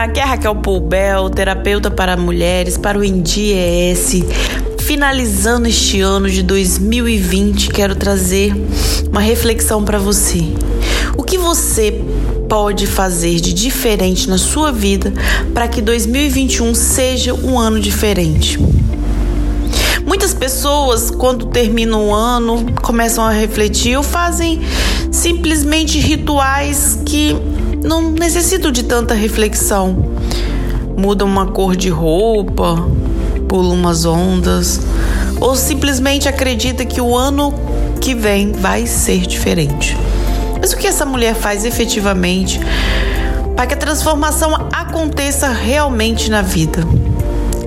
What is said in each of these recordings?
Olá, aqui é Raquel Poubel, terapeuta para mulheres, para o INDIES. Finalizando este ano de 2020, quero trazer uma reflexão para você. O que você pode fazer de diferente na sua vida para que 2021 seja um ano diferente? Muitas pessoas, quando terminam o ano, começam a refletir ou fazem simplesmente rituais que não necessitam de tanta reflexão. Mudam uma cor de roupa, pulam umas ondas, ou simplesmente acredita que o ano que vem vai ser diferente. Mas o que essa mulher faz efetivamente para que a transformação aconteça realmente na vida?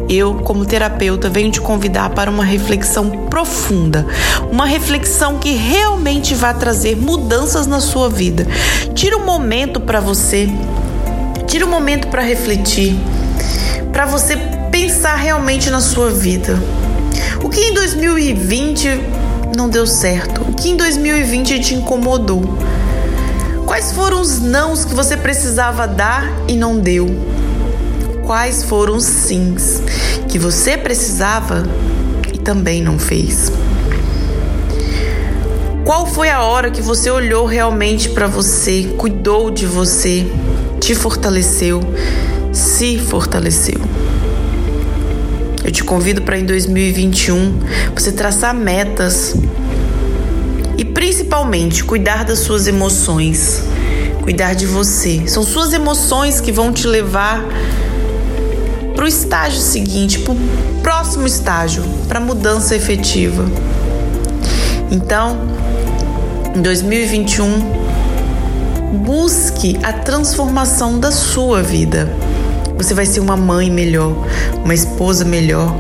Eu, como terapeuta, venho te convidar para uma reflexão profunda, uma reflexão que realmente vai trazer mudanças na sua vida. Tira um momento para você, tira um momento para refletir, para você pensar realmente na sua vida. O que em 2020 não deu certo? O que em 2020 te incomodou? Quais foram os nãos que você precisava dar e não deu? Quais foram os sims que você precisava e também não fez. Qual foi a hora que você olhou realmente para você, cuidou de você, te fortaleceu, se fortaleceu? Eu te convido para em 2021 você traçar metas e principalmente cuidar das suas emoções, cuidar de você. São suas emoções que vão te levar para o estágio seguinte, para o próximo estágio, para mudança efetiva. Então, em 2021, busque a transformação da sua vida. Você vai ser uma mãe melhor, uma esposa melhor,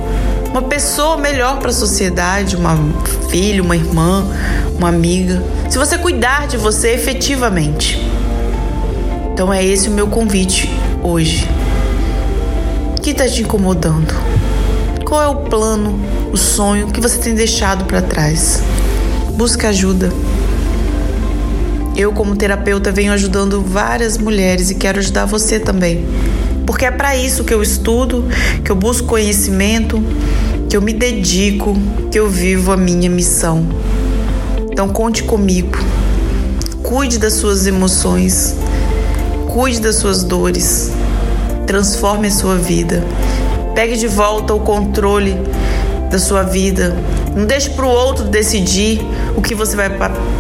uma pessoa melhor para a sociedade, uma filha, uma irmã, uma amiga. Se você cuidar de você efetivamente. Então é esse o meu convite hoje está te incomodando? Qual é o plano, o sonho que você tem deixado para trás? Busque ajuda. Eu, como terapeuta, venho ajudando várias mulheres e quero ajudar você também. Porque é para isso que eu estudo, que eu busco conhecimento, que eu me dedico, que eu vivo a minha missão. Então conte comigo. Cuide das suas emoções. Cuide das suas dores transforme a sua vida. Pegue de volta o controle da sua vida. Não deixe para o outro decidir o que você vai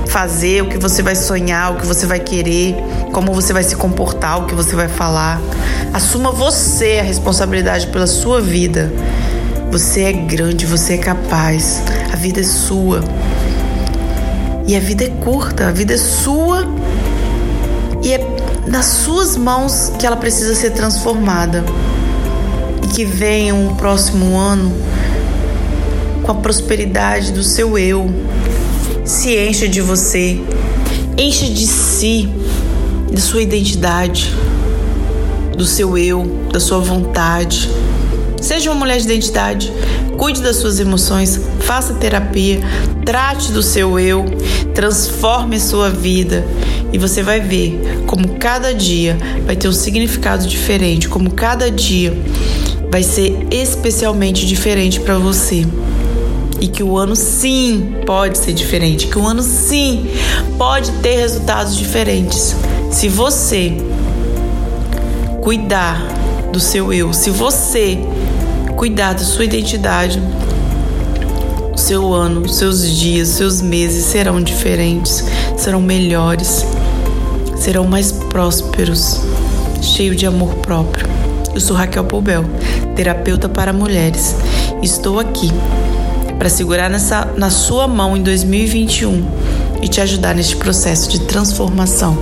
fazer, o que você vai sonhar, o que você vai querer, como você vai se comportar, o que você vai falar. Assuma você a responsabilidade pela sua vida. Você é grande, você é capaz. A vida é sua. E a vida é curta, a vida é sua e é nas suas mãos que ela precisa ser transformada. E que venha um próximo ano com a prosperidade do seu eu. Se encha de você, encha de si, da sua identidade, do seu eu, da sua vontade. Seja uma mulher de identidade, cuide das suas emoções, faça terapia, trate do seu eu, transforme a sua vida e você vai ver como cada dia vai ter um significado diferente, como cada dia vai ser especialmente diferente para você. E que o ano sim pode ser diferente, que o ano sim pode ter resultados diferentes. Se você cuidar do seu eu, se você cuidar da sua identidade, seu ano, seus dias, seus meses serão diferentes, serão melhores serão mais prósperos, cheio de amor próprio. Eu sou Raquel Poubel, terapeuta para mulheres. Estou aqui para segurar nessa, na sua mão em 2021 e te ajudar neste processo de transformação.